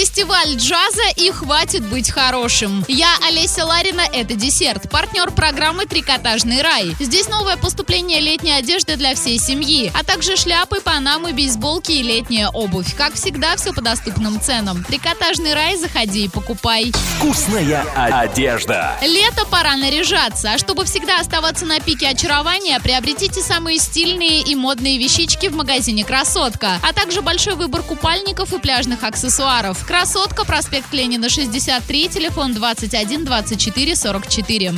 Фестиваль джаза и хватит быть хорошим. Я Олеся Ларина, это десерт. Партнер программы «Трикотажный рай». Здесь новое поступление летней одежды для всей семьи, а также шляпы, панамы, бейсболки и летняя обувь. Как всегда, все по доступным ценам. «Трикотажный рай» заходи и покупай. Вкусная одежда. Лето пора наряжаться, а чтобы всегда оставаться на пике очарования, приобретите самые стильные и модные вещички в магазине «Красотка», а также большой выбор купальников и пляжных аксессуаров. Красотка, проспект Ленина, 63, телефон 21 24 44.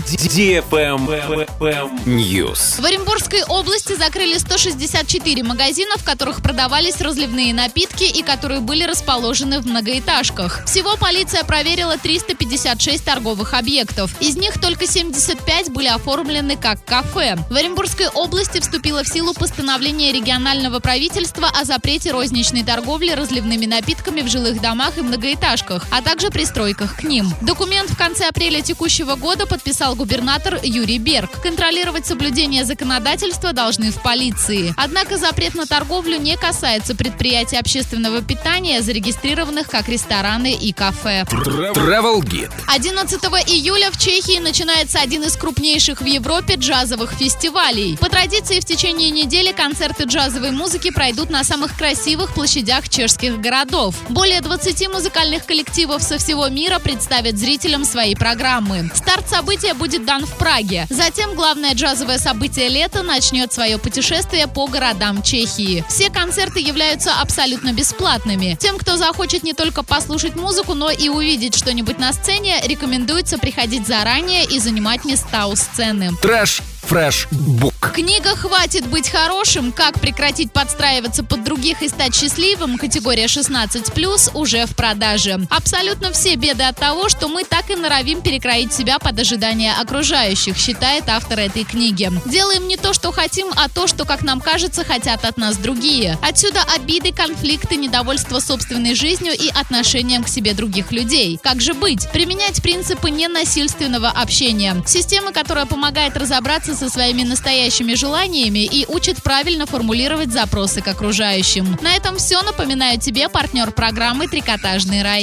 News. В Оренбургской области закрыли 164 магазина, в которых продавались разливные напитки и которые были расположены в многоэтажках. Всего полиция проверила 356 торговых объектов. Из них только 75 были оформлены как кафе. В Оренбургской области вступило в силу постановление регионального правительства о запрете розничной торговли разливными напитками в жилых домах и многоэтажках, а также пристройках к ним. Документ в конце апреля текущего года подписал губернатор Юрий Берг. Контролировать соблюдение законодательства должны в полиции. Однако запрет на торговлю не касается предприятий общественного питания, зарегистрированных как рестораны и кафе. Travel Guide. 11 июля в Чехии начинается один из крупнейших в Европе джазовых фестивалей. По традиции в течение недели концерты джазовой музыки пройдут на самых красивых площадях чешских городов. Более 20 музыкальных коллективов со всего мира представят зрителям свои программы. Старт события будет дан в Праге. Затем главное джазовое событие лета начнет свое путешествие по городам Чехии. Все концерты являются абсолютно бесплатными. Тем, кто захочет не только послушать музыку, но и увидеть что-нибудь на сцене, рекомендуется приходить заранее и занимать места у сцены. Trash Fresh Book. Книга «Хватит быть хорошим. Как прекратить подстраиваться под других и стать счастливым» категория 16+, уже в продаже. Абсолютно все беды от того, что мы так и норовим перекроить себя под ожидания окружающих, считает автор этой книги. Делаем не то, что хотим, а то, что, как нам кажется, хотят от нас другие. Отсюда обиды, конфликты, недовольство собственной жизнью и отношением к себе других людей. Как же быть? Применять принципы ненасильственного общения. Система, которая помогает разобраться со своими настоящими желаниями и учит правильно формулировать запросы к окружающим. На этом все. Напоминаю тебе партнер программы «Трикотажный рай».